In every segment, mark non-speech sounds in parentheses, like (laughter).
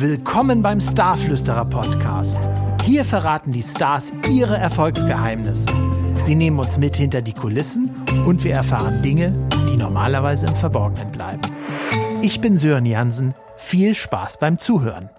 Willkommen beim Starflüsterer Podcast. Hier verraten die Stars ihre Erfolgsgeheimnisse. Sie nehmen uns mit hinter die Kulissen und wir erfahren Dinge, die normalerweise im Verborgenen bleiben. Ich bin Sören Jansen. Viel Spaß beim Zuhören.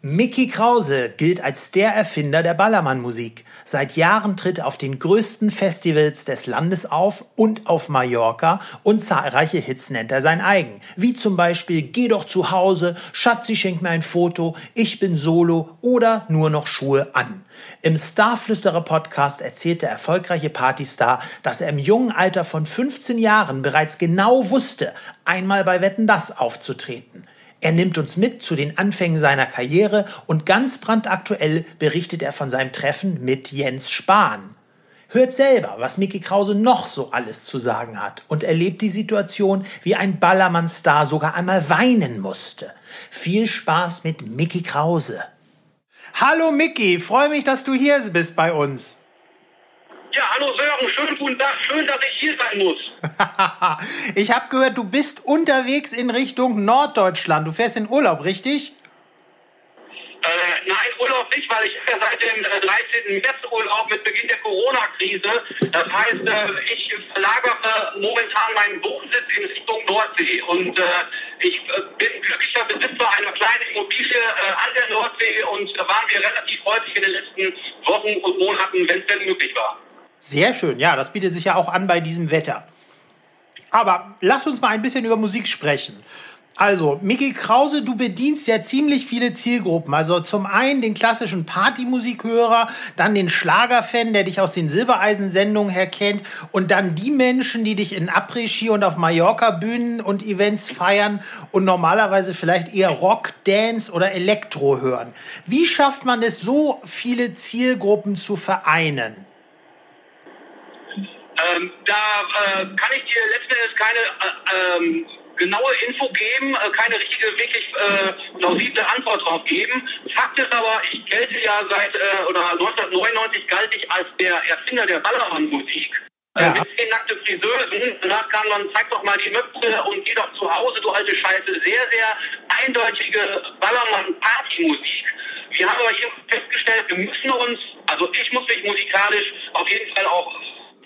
Mickey Krause gilt als der Erfinder der Ballermann-Musik. Seit Jahren tritt er auf den größten Festivals des Landes auf und auf Mallorca und zahlreiche Hits nennt er sein eigen. Wie zum Beispiel Geh doch zu Hause, Schatzi schenk mir ein Foto, Ich bin Solo oder Nur noch Schuhe an. Im Starflüsterer Podcast erzählt der erfolgreiche Partystar, dass er im jungen Alter von 15 Jahren bereits genau wusste, einmal bei Wetten das aufzutreten. Er nimmt uns mit zu den Anfängen seiner Karriere und ganz brandaktuell berichtet er von seinem Treffen mit Jens Spahn. Hört selber, was Mickey Krause noch so alles zu sagen hat und erlebt die Situation, wie ein Ballermann-Star sogar einmal weinen musste. Viel Spaß mit Mickey Krause. Hallo Mickey, freue mich, dass du hier bist bei uns. Ja, hallo Sören, schönen guten Tag, schön, dass ich hier sein muss. (laughs) ich habe gehört, du bist unterwegs in Richtung Norddeutschland. Du fährst in Urlaub, richtig? Äh, nein, Urlaub nicht, weil ich seit dem 13. Äh, März Urlaub mit Beginn der Corona-Krise. Das heißt, äh, ich verlagere momentan meinen Wohnsitz in Richtung Nordsee. Und äh, ich äh, bin glücklicher Besitzer einer kleinen Immobilie an der Nordsee und da waren wir relativ häufig in den letzten Wochen und Monaten, wenn es denn möglich war. Sehr schön, ja, das bietet sich ja auch an bei diesem Wetter. Aber lass uns mal ein bisschen über Musik sprechen. Also, Mickey Krause, du bedienst ja ziemlich viele Zielgruppen. Also zum einen den klassischen Partymusikhörer, dann den Schlagerfan, der dich aus den Silbereisen-Sendungen her kennt und dann die Menschen, die dich in Après-Ski und auf Mallorca-Bühnen und Events feiern und normalerweise vielleicht eher Rock, Dance oder Elektro hören. Wie schafft man es, so viele Zielgruppen zu vereinen? Ähm, da äh, kann ich dir letzten Endes keine äh, ähm, genaue Info geben, äh, keine richtige, wirklich äh, plausible Antwort drauf geben. Fakt ist aber, ich gelte ja seit äh, oder 1999 galt ich als der Erfinder der Ballermann-Musik. Äh, ja. Mit zehn nackte Friseusen. Danach kam dann, zeig doch mal die Möpse und geh doch zu Hause, du alte Scheiße. Sehr, sehr eindeutige Ballermann-Party-Musik. Wir haben aber hier festgestellt, wir müssen uns, also ich muss mich musikalisch auf jeden Fall auch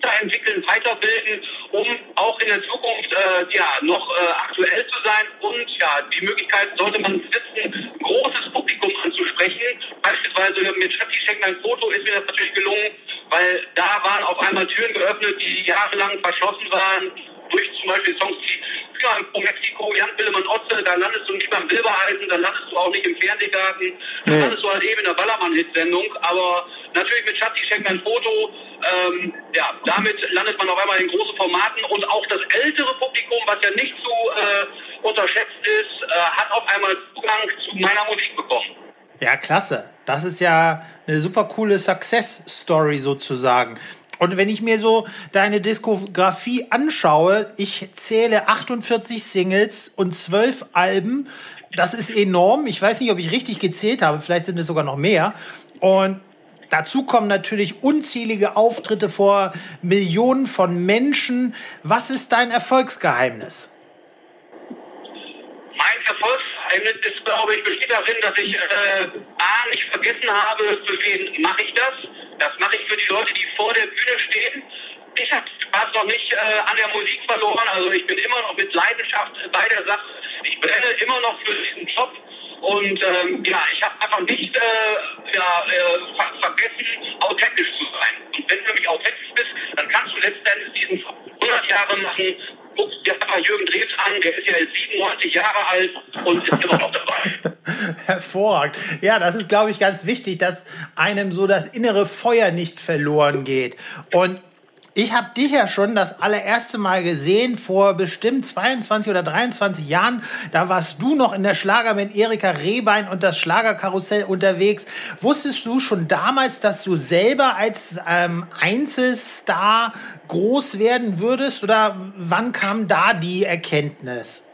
weiterentwickeln, weiterbilden, um auch in der Zukunft äh, ja, noch äh, aktuell zu sein. Und ja, die Möglichkeit sollte man besitzen, ein großes Publikum anzusprechen. Beispielsweise mit Schatzi schenkt ein Foto ist mir das natürlich gelungen, weil da waren auf einmal Türen geöffnet, die jahrelang verschlossen waren, durch zum Beispiel Songs wie Führer pro Mexiko, Jan Willemann Otze, da landest du nicht beim Silbereisen, dann landest du auch nicht im Fernsehgarten, dann landest du halt eben in der Ballermann-Hit-Sendung, aber natürlich mit Schatzi schenkt ein Foto, ähm, ja, damit landet man auf einmal in großen Formaten und auch das ältere Publikum, was ja nicht so äh, unterschätzt ist, äh, hat auf einmal Zugang zu meiner Musik bekommen. Ja, klasse. Das ist ja eine super coole Success Story sozusagen. Und wenn ich mir so deine Diskografie anschaue, ich zähle 48 Singles und 12 Alben. Das ist enorm. Ich weiß nicht, ob ich richtig gezählt habe. Vielleicht sind es sogar noch mehr. Und Dazu kommen natürlich unzählige Auftritte vor Millionen von Menschen. Was ist dein Erfolgsgeheimnis? Mein Erfolgsgeheimnis ist, glaube ich, besteht darin, dass ich äh, A, nicht vergessen habe, für wen mache ich das. Das mache ich für die Leute, die vor der Bühne stehen. Ich habe Spaß noch nicht äh, an der Musik verloren. Also ich bin immer noch mit Leidenschaft bei der Sache. Ich brenne immer noch für diesen Job. Und ähm, ja, ich habe einfach nicht äh, ja, äh, ver vergessen, authentisch zu sein. Und wenn du nämlich authentisch bist, dann kannst du letztendlich diesen 100 Jahre machen. Guck dir mal Jürgen Drews an, der ist ja jetzt 97 Jahre alt und ist immer noch dabei. (laughs) Hervorragend. Ja, das ist, glaube ich, ganz wichtig, dass einem so das innere Feuer nicht verloren geht. Und ich habe dich ja schon das allererste Mal gesehen vor bestimmt 22 oder 23 Jahren. Da warst du noch in der Schlager mit Erika Rehbein und das Schlagerkarussell unterwegs. Wusstest du schon damals, dass du selber als ähm, Einzelstar groß werden würdest? Oder wann kam da die Erkenntnis?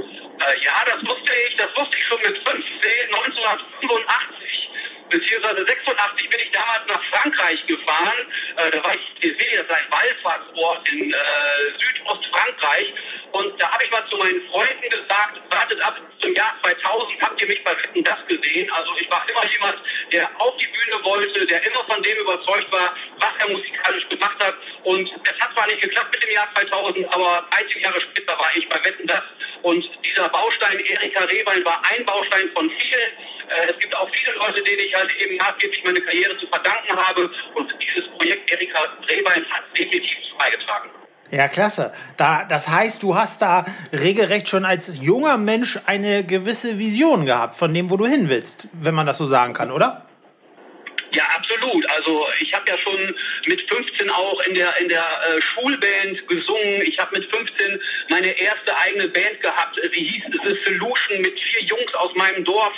Äh, ja, das wusste ich. Das wusste ich schon mit 15, 1985 beziehungsweise 86 bin ich damals nach Frankreich gefahren. Äh, da war ich, ihr seht ist ein Wallfahrtsort in äh, Südostfrankreich. Und da habe ich mal zu meinen Freunden gesagt, wartet ab zum Jahr 2000, habt ihr mich bei Wetten das gesehen? Also ich war immer jemand, der auf die Bühne wollte, der immer von dem überzeugt war, was er musikalisch gemacht hat. Und es hat zwar nicht geklappt mit dem Jahr 2000, aber 30 Jahre später war ich bei Wetten das. Und dieser Baustein Erika Rehbein war ein Baustein von vielen. Äh, es gibt auch viele Leute, denen ich halt eben maßgeblich meine Karriere zu verdanken habe. Und dieses Projekt Erika Rehbein hat definitiv beigetragen. Ja, klasse. Da, das heißt, du hast da regelrecht schon als junger Mensch eine gewisse Vision gehabt von dem, wo du hin willst, wenn man das so sagen kann, oder? Ja, absolut. Also ich habe ja schon mit 15 auch in der in der äh, Schulband gesungen. Ich habe mit 15 meine erste eigene Band gehabt. Sie hieß The Solution mit vier Jungs aus meinem Dorf.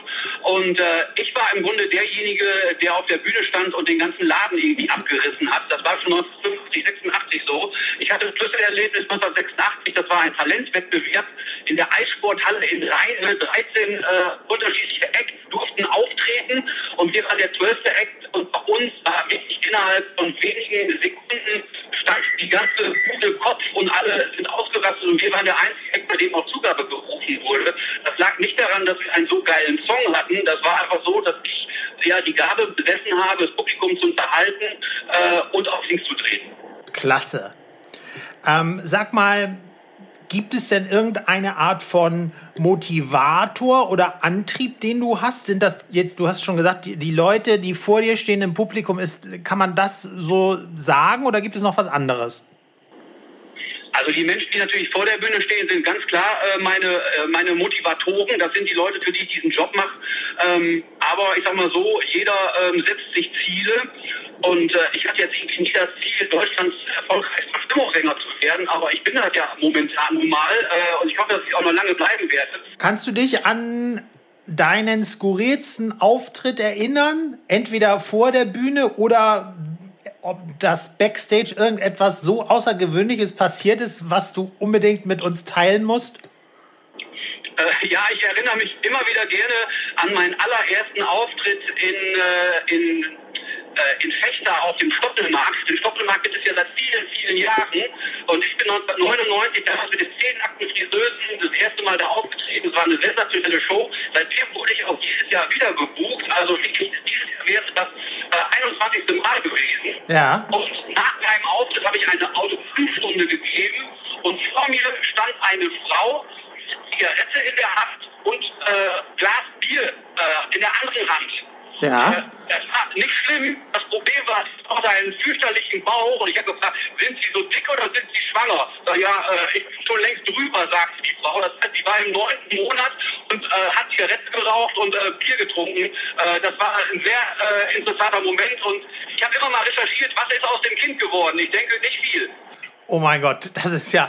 Und äh, ich war im Grunde derjenige, der auf der Bühne stand und den ganzen Laden irgendwie abgerissen hat. Das war schon 1950, 86 so. Ich hatte ein Schlüsselerlebnis 1986. Das war ein Talentwettbewerb in der Eissporthalle in Rhein. 13 äh, unterschiedliche Acts durften auftreten und wir waren der zwölfte Act und bei uns war wirklich innerhalb von wenigen Sekunden stand die ganze gute Kopf und alle sind ausgerastet und wir waren der einzige Act, bei dem auch Zugabe gerufen wurde. Das lag nicht daran, dass wir einen so geilen Song hatten, das war einfach so, dass ich ja die Gabe besessen habe, das Publikum zu unterhalten äh, und auf links zu treten. Klasse. Ähm, sag mal, Gibt es denn irgendeine Art von Motivator oder Antrieb, den du hast? Sind das jetzt, du hast schon gesagt, die, die, Leute, die vor dir stehen im Publikum, ist, kann man das so sagen oder gibt es noch was anderes? Also die Menschen, die natürlich vor der Bühne stehen, sind ganz klar äh, meine, äh, meine Motivatoren. Das sind die Leute, für die ich diesen Job mache. Ähm, aber ich sag mal so, jeder ähm, setzt sich Ziele und äh, ich hatte jetzt irgendwie nie das Ziel, Deutschlands erfolgreichster Stimmungssänger zu werden, aber ich bin das ja momentan nun mal äh, und ich hoffe, dass ich auch noch lange bleiben werde. Kannst du dich an deinen skurrilsten Auftritt erinnern? Entweder vor der Bühne oder ob das Backstage irgendetwas so Außergewöhnliches passiert ist, was du unbedingt mit uns teilen musst? Äh, ja, ich erinnere mich immer wieder gerne an meinen allerersten Auftritt in, äh, in äh, in Fechter auf dem Stoppelmarkt. Den Stoppelmarkt gibt es ja seit vielen, vielen Jahren. Und ich bin 1999 damals mit den zehn Akten Friseusen das erste Mal da aufgetreten. Es war eine sensationelle Show. Seitdem wurde ich auch dieses Jahr wieder gebucht. Also wirklich, dieses Jahr wäre das äh, 21. Mal gewesen. Ja. Und nach meinem Auftritt habe ich eine Autogrammstunde gegeben. Und vor mir stand eine Frau, Zigarette in der Hand und äh, Glas Bier äh, in der anderen Hand. Ja. Äh, das war nicht schlimm. Das Problem war, sie brauchte einen fürchterlichen Bauch und ich habe gefragt, sind Sie so dick oder sind Sie schwanger? Sag, ja, äh, ich bin schon längst drüber, sagt die Frau. Das heißt, sie war im neunten Monat und äh, hat Zigaretten geraucht und äh, Bier getrunken. Äh, das war ein sehr äh, interessanter Moment und ich habe immer mal recherchiert, was ist aus dem Kind geworden. Ich denke, nicht viel. Oh mein Gott, das ist ja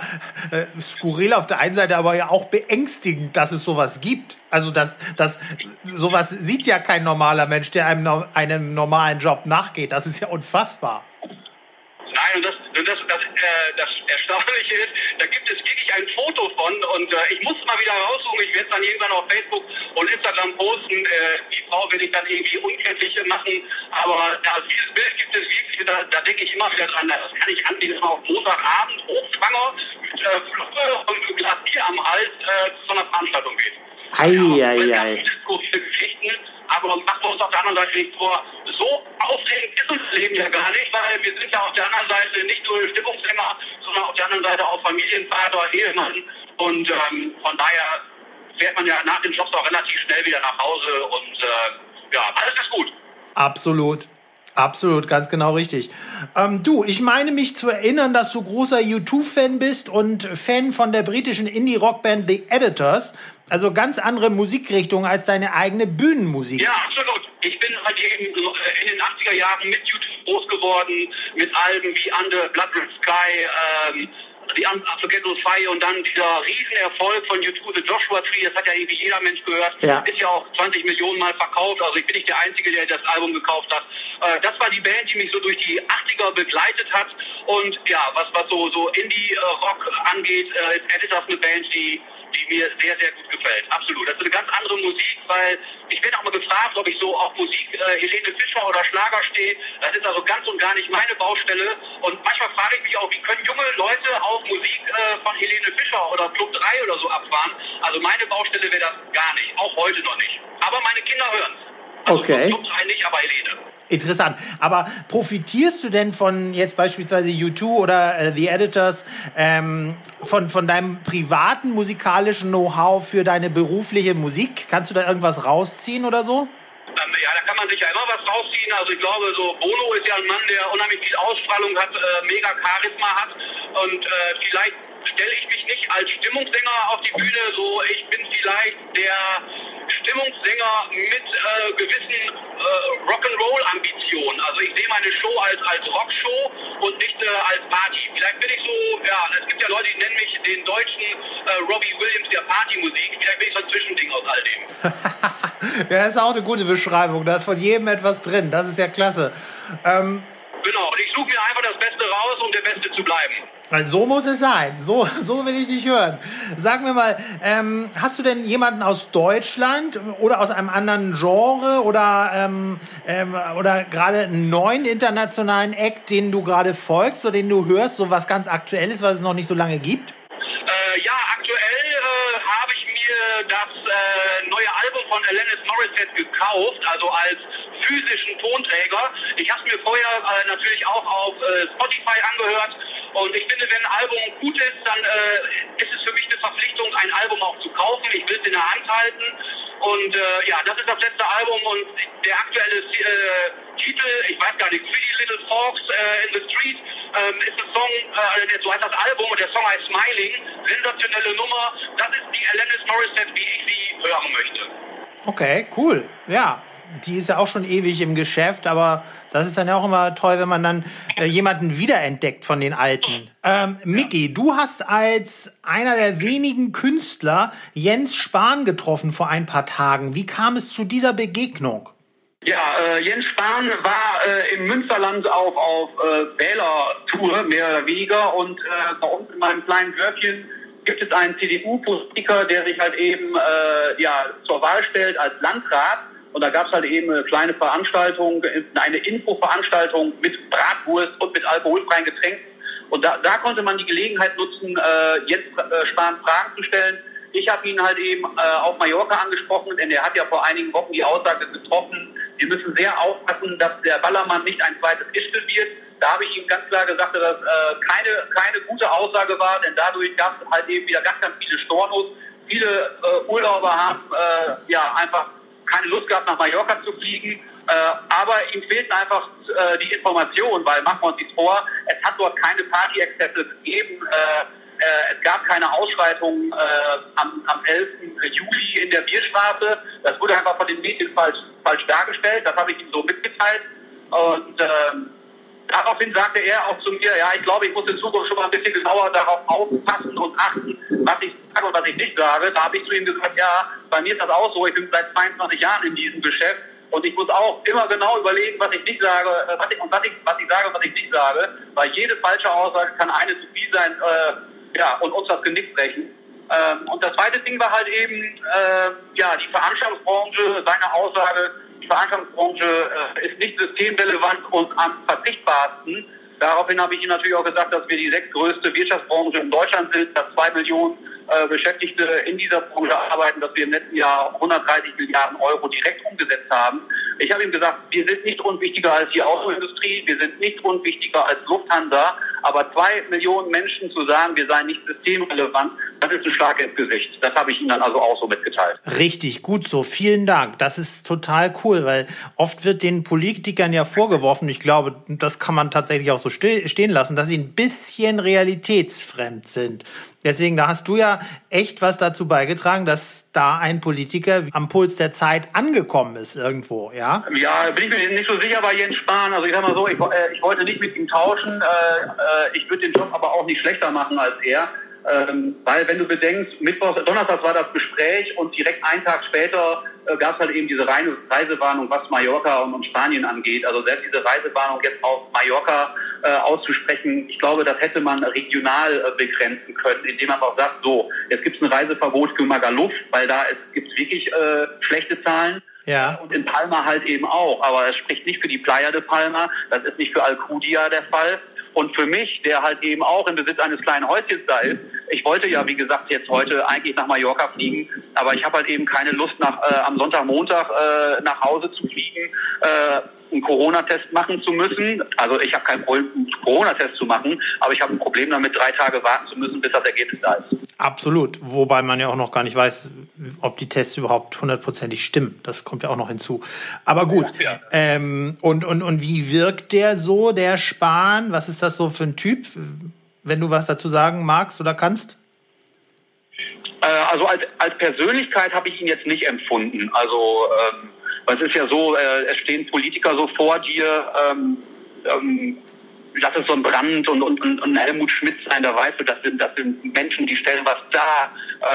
äh, skurril auf der einen Seite, aber ja auch beängstigend, dass es sowas gibt. Also das, das, sowas sieht ja kein normaler Mensch, der einem einen normalen Job nachgeht. Das ist ja unfassbar. Nein, und das, und das, das, äh, das Erstaunliche ist, da gibt es wirklich ein Foto von und äh, ich muss mal wieder raussuchen. Ich werde dann irgendwann auf Facebook und Instagram posten. Äh, die Frau will ich dann irgendwie unkenntlich machen. Aber ja, dieses Bild gibt es wirklich, da, da denke ich immer wieder dran. Das kann ich anbieten auf Montagabend, hochschwanger, mit äh, Fluppe und Glas Bier am Hals äh, zu einer Veranstaltung geht. Ei, ja, ei, ei. Geschichten, aber wir uns auf der anderen Seite nicht vor. So aufregend ist unser Leben ja gar nicht, weil wir sind ja auf der anderen Seite nicht nur Stimmungssänger, sondern auf der anderen Seite auch Familienvater, Ehemann. Und ähm, von daher fährt man ja nach den Jobs auch relativ schnell wieder nach Hause und äh, ja, alles ist gut. Absolut. Absolut, ganz genau richtig. Ähm, du, ich meine mich zu erinnern, dass du großer YouTube-Fan bist und Fan von der britischen Indie-Rockband The Editors. Also ganz andere Musikrichtung als deine eigene Bühnenmusik. Ja, absolut. Ich bin halt eben äh, in den 80er Jahren mit YouTube groß geworden, mit Alben wie Under Blood Red Sky, ähm, The Unforgettable Fire und dann dieser Riesenerfolg von YouTube, The Joshua Tree, das hat ja irgendwie jeder Mensch gehört, ja. ist ja auch 20 Millionen Mal verkauft, also ich bin nicht der Einzige, der das Album gekauft hat. Äh, das war die Band, die mich so durch die 80er begleitet hat und ja, was, was so, so Indie-Rock angeht, äh, ist Editors eine Band, die die mir sehr, sehr gut gefällt. Absolut. Das ist eine ganz andere Musik, weil ich werde auch mal gefragt, ob ich so auf Musik äh, Helene Fischer oder Schlager stehe. Das ist also ganz und gar nicht meine Baustelle. Und manchmal frage ich mich auch, wie können junge Leute auf Musik äh, von Helene Fischer oder Club 3 oder so abfahren? Also meine Baustelle wäre das gar nicht, auch heute noch nicht. Aber meine Kinder hören also Okay. Club 3 nicht, aber Helene. Interessant. Aber profitierst du denn von jetzt beispielsweise U2 oder äh, The Editors ähm, von, von deinem privaten musikalischen Know-how für deine berufliche Musik? Kannst du da irgendwas rausziehen oder so? Ähm, ja, da kann man sich ja immer was rausziehen. Also ich glaube, so Bono ist ja ein Mann, der unheimlich viel Ausstrahlung hat, äh, mega Charisma hat und äh, vielleicht stelle ich mich nicht als Stimmungssänger auf die Bühne, so ich bin vielleicht der Stimmungssänger mit äh, gewissen äh, Rock'n'Roll-Ambitionen. Also ich sehe meine Show als, als Rockshow und nicht äh, als Party. Vielleicht bin ich so, ja, es gibt ja Leute, die nennen mich den deutschen äh, Robbie Williams der Partymusik. Vielleicht bin ich so ein Zwischending aus all dem. (laughs) ja, das ist auch eine gute Beschreibung. Da ist von jedem etwas drin. Das ist ja klasse. Ähm, genau, und ich suche mir einfach das Beste raus, um der Beste zu bleiben. So muss es sein. So, so will ich dich hören. Sag mir mal, ähm, hast du denn jemanden aus Deutschland oder aus einem anderen Genre oder, ähm, ähm, oder gerade einen neuen internationalen Act, den du gerade folgst oder den du hörst, so was ganz Aktuelles, was es noch nicht so lange gibt? Äh, ja, aktuell äh, habe ich mir das äh, neue Album von Alanis Morissette gekauft, also als physischen Tonträger. Ich habe es mir vorher äh, natürlich auch auf äh, Spotify angehört und ich finde, wenn ein Album gut ist, dann äh, ist es für mich eine Verpflichtung, ein Album auch zu kaufen. Ich will es in der Hand halten. Und äh, ja, das ist das letzte Album und der aktuelle äh, Titel, ich weiß gar nicht, Pretty Little Folks äh, in the Street, ähm, ist ein Song, äh, so heißt das Album und der Song heißt Smiling. Sensationelle Nummer. Das ist die Alanis Morissette, wie ich sie hören möchte. Okay, cool. Ja, die ist ja auch schon ewig im Geschäft, aber das ist dann ja auch immer toll, wenn man dann äh, jemanden wiederentdeckt von den Alten. Ähm, Micky, du hast als einer der wenigen Künstler Jens Spahn getroffen vor ein paar Tagen. Wie kam es zu dieser Begegnung? Ja, äh, Jens Spahn war äh, im Münsterland auf, auf äh, Wählertour, mehr oder weniger. Und äh, bei uns in meinem kleinen Dörfchen gibt es einen CDU-Politiker, der sich halt eben äh, ja, zur Wahl stellt als Landrat. Und da gab es halt eben eine kleine Veranstaltung, eine Infoveranstaltung mit Bratwurst und mit alkoholfreien Getränken. Und da, da konnte man die Gelegenheit nutzen, äh, jetzt äh, Spahn Fragen zu stellen. Ich habe ihn halt eben äh, auf Mallorca angesprochen, denn er hat ja vor einigen Wochen die Aussage getroffen, wir müssen sehr aufpassen, dass der Ballermann nicht ein zweites Ischgl wird. Da habe ich ihm ganz klar gesagt, dass das äh, keine, keine gute Aussage war, denn dadurch gab es halt eben wieder ganz, ganz viele Stornos. Viele äh, Urlauber haben äh, ja einfach keine Lust gehabt, nach Mallorca zu fliegen. Äh, aber ihm fehlten einfach äh, die Informationen, weil machen wir uns nichts vor, es hat dort keine Party-Exzesse gegeben. Äh, es gab keine Ausschreitungen äh, am, am 11. Juli in der Bierstraße. Das wurde einfach von den Medien falsch, falsch dargestellt. Das habe ich ihm so mitgeteilt. Und ähm, daraufhin sagte er auch zu mir, ja, ich glaube, ich muss in Zukunft schon mal ein bisschen genauer darauf aufpassen und achten, was ich sage und was ich nicht sage. Da habe ich zu ihm gesagt, ja, bei mir ist das auch so, ich bin seit 22 Jahren in diesem Geschäft und ich muss auch immer genau überlegen, was ich nicht sage, äh, was ich, und was ich, was ich sage und was ich nicht sage, weil jede falsche Aussage kann eine zu viel sein äh, ja, und uns das Genick brechen. Ähm, und das zweite Ding war halt eben, äh, ja, die Veranstaltungsbranche, seine Aussage, die Veranstaltungsbranche äh, ist nicht systemrelevant und am verzichtbarsten. Daraufhin habe ich Ihnen natürlich auch gesagt, dass wir die sechstgrößte Wirtschaftsbranche in Deutschland sind, dass zwei Millionen äh, Beschäftigte in dieser Branche arbeiten, dass wir im letzten Jahr 130 Milliarden Euro direkt umgesetzt haben. Ich habe ihm gesagt, wir sind nicht unwichtiger als die Autoindustrie, wir sind nicht unwichtiger als Lufthansa, aber zwei Millionen Menschen zu sagen, wir seien nicht systemrelevant, das ist ein Schlag ins Gesicht. Das habe ich Ihnen dann also auch so mitgeteilt. Richtig, gut so. Vielen Dank. Das ist total cool, weil oft wird den Politikern ja vorgeworfen, ich glaube, das kann man tatsächlich auch so stehen lassen, dass sie ein bisschen realitätsfremd sind. Deswegen, da hast du ja echt was dazu beigetragen, dass da ein Politiker am Puls der Zeit angekommen ist irgendwo, ja? Ja, bin ich mir nicht so sicher bei Jens Spahn. Also ich sag mal so, ich, äh, ich wollte nicht mit ihm tauschen. Äh, äh, ich würde den Job aber auch nicht schlechter machen als er. Ähm, weil wenn du bedenkst, Mittwoch, Donnerstag war das Gespräch und direkt einen Tag später äh, gab es halt eben diese Reise, Reisewarnung, was Mallorca und, und, Spanien angeht. Also selbst diese Reisewarnung jetzt auf Mallorca äh, auszusprechen, ich glaube, das hätte man regional äh, begrenzen können, indem man auch sagt, so, jetzt gibt es ein Reiseverbot für Magaluf, weil da gibt es wirklich äh, schlechte Zahlen. Ja. Und in Palma halt eben auch. Aber es spricht nicht für die Playa de Palma, das ist nicht für Alcudia der Fall. Und für mich, der halt eben auch im Besitz eines kleinen Häuschens da ist, ich wollte ja, wie gesagt, jetzt heute eigentlich nach Mallorca fliegen, aber ich habe halt eben keine Lust, nach, äh, am Sonntag, Montag äh, nach Hause zu fliegen. Äh, einen Corona-Test machen zu müssen. Also ich habe kein Problem, einen Corona-Test zu machen, aber ich habe ein Problem damit, drei Tage warten zu müssen, bis das Ergebnis da ist. Absolut. Wobei man ja auch noch gar nicht weiß, ob die Tests überhaupt hundertprozentig stimmen. Das kommt ja auch noch hinzu. Aber gut. Ja, ja. Ähm, und, und, und wie wirkt der so, der Spahn? Was ist das so für ein Typ, wenn du was dazu sagen magst oder kannst? Äh, also als, als Persönlichkeit habe ich ihn jetzt nicht empfunden. Also ähm, es ist ja so, äh, es stehen Politiker so vor dir, ähm, ähm, lass es so ein Brand und, und, und Helmut Schmidt sein, da weißt du, das sind, das sind Menschen, die stellen was da,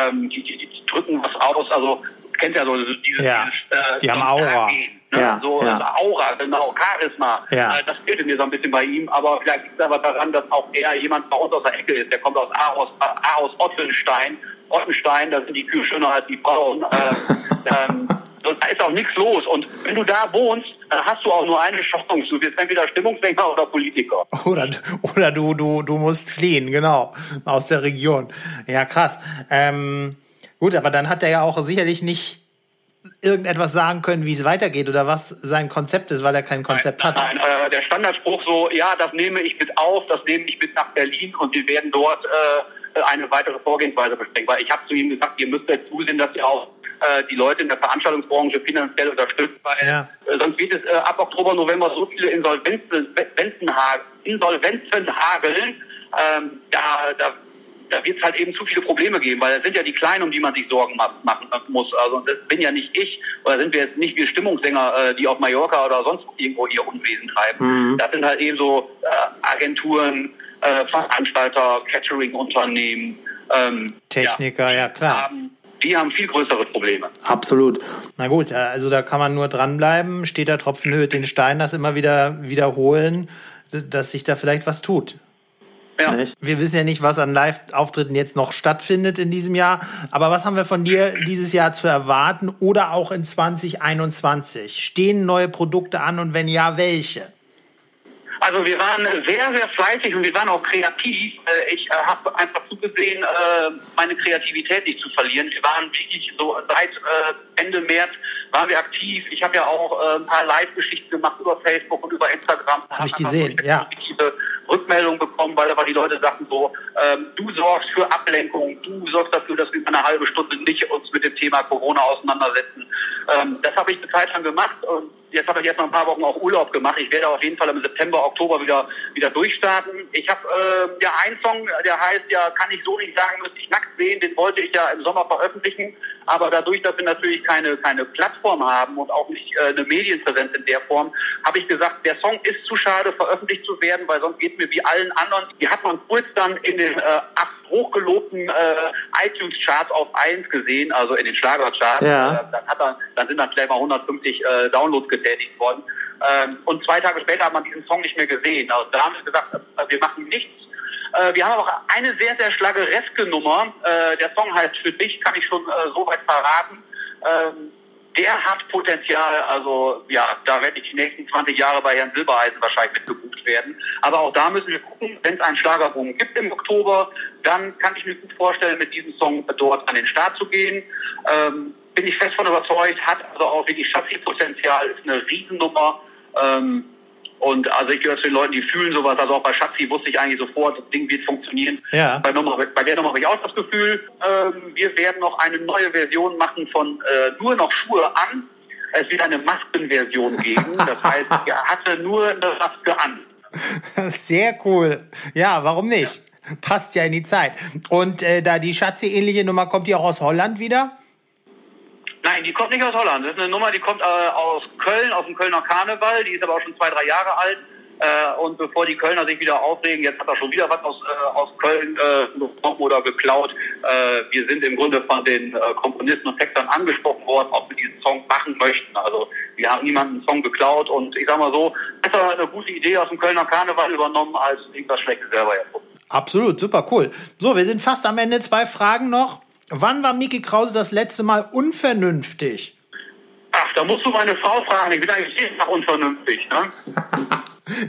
ähm, die, die, die drücken was aus, also kennt ja so dieses, ja, dieses äh, die haben Aura. Gehen, ne? ja, so ja. Aura, genau, Charisma. Ja. Äh, das fehlte mir so ein bisschen bei ihm, aber vielleicht liegt es aber daran, dass auch er jemand bei uns aus der Ecke ist. Der kommt aus Aarhus, Aarhus Ottenstein. Ottenstein, da sind die Kühe schöner als die Frauen. Äh, (laughs) ähm, da ist auch nichts los. Und wenn du da wohnst, dann hast du auch nur eine Chance. Du wirst entweder Stimmungsdenker oder Politiker. (laughs) Oder, oder du, du, du musst fliehen, genau, aus der Region. Ja, krass. Ähm, gut, aber dann hat er ja auch sicherlich nicht irgendetwas sagen können, wie es weitergeht oder was sein Konzept ist, weil er kein Konzept nein, hat. Nein, äh, der Standardspruch so, ja, das nehme ich mit auf, das nehme ich mit nach Berlin und wir werden dort äh, eine weitere Vorgehensweise besprechen. Weil ich habe zu ihm gesagt, ihr müsst jetzt zusehen, dass ihr auch äh, die Leute in der Veranstaltungsbranche finanziell unterstützt, weil ja. äh, sonst wird es äh, ab Oktober, November so viele Insolvenzen, Insolvenzen hageln, ähm, da, da, da wird es halt eben zu viele Probleme geben, weil es sind ja die Kleinen, um die man sich Sorgen machen muss. Also das bin ja nicht ich, oder sind wir jetzt nicht wir Stimmungssänger, äh, die auf Mallorca oder sonst irgendwo ihr Unwesen treiben. Mhm. Das sind halt eben so äh, Agenturen, äh, Veranstalter, Catering-Unternehmen, ähm, Techniker, ja, ja klar. Haben, die haben viel größere Probleme. Absolut. Na gut, also da kann man nur dranbleiben, steht der Tropfen höht den Stein, das immer wieder wiederholen, dass sich da vielleicht was tut. Ja. Wir wissen ja nicht, was an Live-Auftritten jetzt noch stattfindet in diesem Jahr. Aber was haben wir von dir dieses Jahr zu erwarten oder auch in 2021? Stehen neue Produkte an und wenn ja, welche? Also wir waren sehr, sehr fleißig und wir waren auch kreativ. Äh, ich äh, habe einfach zugesehen, äh, meine Kreativität nicht zu verlieren. Wir waren wirklich so seit Ende März waren wir aktiv. Ich habe ja auch ein paar Live-Geschichten gemacht über Facebook und über Instagram. Habe ich gesehen, ja. Rückmeldungen bekommen, weil aber die Leute sagten so, ähm, du sorgst für Ablenkung, du sorgst dafür, dass wir eine halbe Stunde nicht uns mit dem Thema Corona auseinandersetzen. Ähm, das habe ich eine Zeit lang gemacht und jetzt habe ich noch ein paar Wochen auch Urlaub gemacht. Ich werde auf jeden Fall im September, Oktober wieder wieder durchstarten. Ich habe äh, ja einen Song, der heißt ja, kann ich so nicht sagen, müsste ich nackt sehen. Den wollte ich ja im Sommer veröffentlichen. Aber dadurch, dass wir natürlich keine keine Plattform haben und auch nicht äh, eine Medienpräsenz in der Form, habe ich gesagt, der Song ist zu schade, veröffentlicht zu werden, weil sonst geht mir wie allen anderen. Die hat man kurz dann in den äh, hochgelobten äh, iTunes-Charts auf 1 gesehen, also in den Schlagercharts. Ja. Äh, dann, hat er, dann sind dann vielleicht mal 150 äh, Downloads getätigt worden. Ähm, und zwei Tage später hat man diesen Song nicht mehr gesehen. Also da haben wir gesagt, äh, wir machen nichts. Äh, wir haben auch eine sehr, sehr schlagereske Nummer. Der Song heißt Für dich, kann ich schon so weit verraten. Der hat Potenzial, also ja, da werde ich die nächsten 20 Jahre bei Herrn Silbereisen wahrscheinlich mitgebucht werden. Aber auch da müssen wir gucken, wenn es einen Schlagerboom gibt im Oktober, dann kann ich mir gut vorstellen, mit diesem Song dort an den Start zu gehen. Ähm, bin ich fest von überzeugt, hat also auch wirklich Chassis-Potenzial, ist eine Riesennummer. Ähm, und also ich gehöre zu den Leuten, die fühlen sowas. Also auch bei Schatzi wusste ich eigentlich sofort, das Ding wird funktionieren. Ja. Bei, Nummer, bei der Nummer habe ich auch das Gefühl, ähm, wir werden noch eine neue Version machen von äh, nur noch Schuhe an. Es wird eine Maskenversion geben. Das (laughs) heißt, er hatte nur eine Maske an. Sehr cool. Ja, warum nicht? Passt ja in die Zeit. Und äh, da die Schatzi-ähnliche Nummer kommt die auch aus Holland wieder? Nein, die kommt nicht aus Holland. Das ist eine Nummer, die kommt äh, aus Köln, aus dem Kölner Karneval. Die ist aber auch schon zwei, drei Jahre alt. Äh, und bevor die Kölner sich wieder aufregen, jetzt hat er schon wieder was aus, äh, aus Köln äh, bekommen oder geklaut. Äh, wir sind im Grunde von den äh, Komponisten und Textern angesprochen worden, ob wir diesen Song machen möchten. Also wir haben niemanden einen Song geklaut und ich sag mal so, besser eine gute Idee aus dem Kölner Karneval übernommen als irgendwas Schlechtes selber erfunden. Absolut, super cool. So, wir sind fast am Ende. Zwei Fragen noch. Wann war Mickey Krause das letzte Mal unvernünftig? Ach, da musst du meine Frau fragen. Ich bin eigentlich jeden Tag unvernünftig. Ne?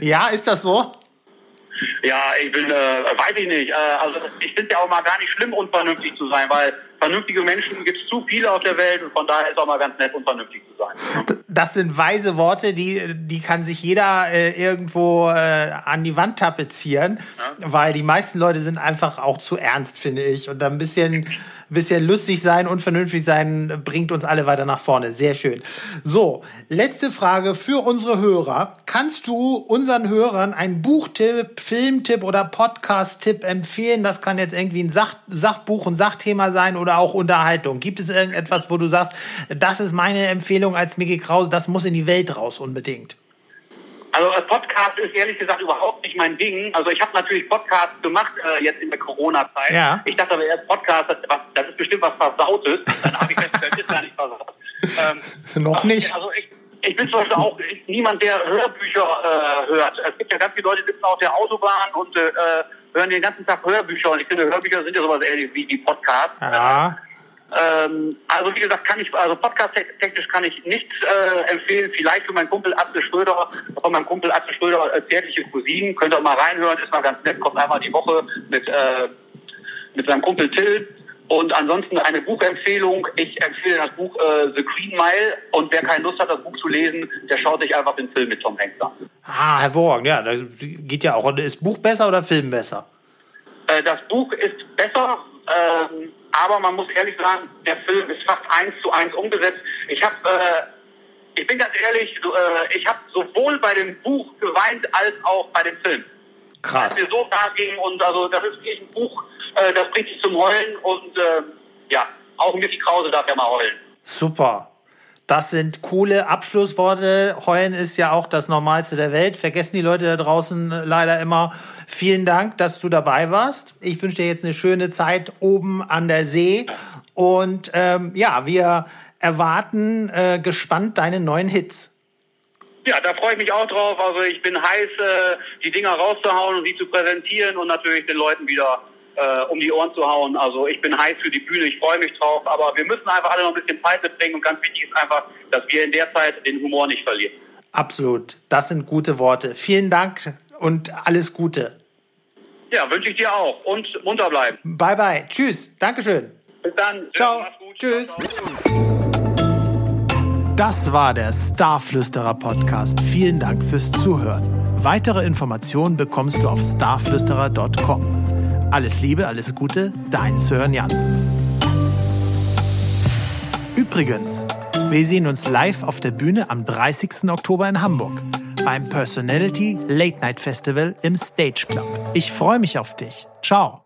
(laughs) ja, ist das so? Ja, ich bin, äh, weiß ich nicht. Äh, also ich finde ja auch mal gar nicht schlimm, unvernünftig zu sein, weil vernünftige Menschen gibt es zu viele auf der Welt und von daher ist auch mal ganz nett, unvernünftig zu sein. Das sind weise Worte, die, die kann sich jeder äh, irgendwo äh, an die Wand tapezieren, ja. weil die meisten Leute sind einfach auch zu ernst, finde ich. Und da ein bisschen bisschen lustig sein und vernünftig sein bringt uns alle weiter nach vorne. Sehr schön. So, letzte Frage für unsere Hörer. Kannst du unseren Hörern einen Buchtipp, Filmtipp oder Podcast-Tipp empfehlen? Das kann jetzt irgendwie ein Sach Sachbuch, ein Sachthema sein oder auch Unterhaltung. Gibt es irgendetwas, wo du sagst, das ist meine Empfehlung als Mickey Krause, das muss in die Welt raus unbedingt? Also äh, Podcast ist ehrlich gesagt überhaupt nicht mein Ding. Also ich habe natürlich Podcasts gemacht äh, jetzt in der Corona-Zeit. Ja. Ich dachte aber erst Podcast, das, das ist bestimmt was Versautes. Dann habe ich festgestellt, das ist gar nicht versaut. Ähm, (laughs) Noch nicht. Also ich, ich bin zum Beispiel auch niemand, der Hörbücher äh, hört. Es gibt ja ganz viele Leute, die sitzen auf der Autobahn und äh, hören den ganzen Tag Hörbücher. Und ich finde, Hörbücher sind ja sowas ähnlich wie die Podcasts. Ja. Ähm, also wie gesagt, kann ich, also podcast-technisch kann ich nichts äh, empfehlen. Vielleicht für meinen Kumpel Atze Schröder, von meinem Kumpel Atze Schröder, äh, zärtliche Cousinen, könnt ihr auch mal reinhören, ist mal ganz nett, kommt einmal die Woche mit, äh, mit seinem Kumpel Till. Und ansonsten eine Buchempfehlung. Ich empfehle das Buch äh, The Green Mile. Und wer keine Lust hat, das Buch zu lesen, der schaut sich einfach den Film mit Tom Hanks an. Ah, hervorragend. Ja, das geht ja auch. Ist Buch besser oder Film besser? Äh, das Buch ist besser. Ähm, aber man muss ehrlich sagen, der Film ist fast eins zu eins umgesetzt. Ich habe, äh, ich bin ganz ehrlich, äh, ich habe sowohl bei dem Buch geweint als auch bei dem Film. Krass. Dass mir so da ging und also das ist wirklich ein Buch, äh, das bringt dich zum Heulen und äh, ja, auch ein bisschen Krause darf ja mal heulen. Super. Das sind coole Abschlussworte. Heulen ist ja auch das Normalste der Welt. Vergessen die Leute da draußen leider immer. Vielen Dank, dass du dabei warst. Ich wünsche dir jetzt eine schöne Zeit oben an der See. Und ähm, ja, wir erwarten äh, gespannt deine neuen Hits. Ja, da freue ich mich auch drauf. Also ich bin heiß, äh, die Dinger rauszuhauen und die zu präsentieren und natürlich den Leuten wieder äh, um die Ohren zu hauen. Also ich bin heiß für die Bühne, ich freue mich drauf. Aber wir müssen einfach alle noch ein bisschen Zeit mitbringen und ganz wichtig ist einfach, dass wir in der Zeit den Humor nicht verlieren. Absolut, das sind gute Worte. Vielen Dank und alles Gute. Ja, wünsche ich dir auch. Und munter bleiben. Bye, bye. Tschüss. Dankeschön. Bis dann. Ciao. Tschüss. Das war der Starflüsterer Podcast. Vielen Dank fürs Zuhören. Weitere Informationen bekommst du auf starflüsterer.com. Alles Liebe, alles Gute, dein Sören Jansen. Übrigens, wir sehen uns live auf der Bühne am 30. Oktober in Hamburg beim Personality Late Night Festival im Stage Club. Ich freue mich auf dich. Ciao.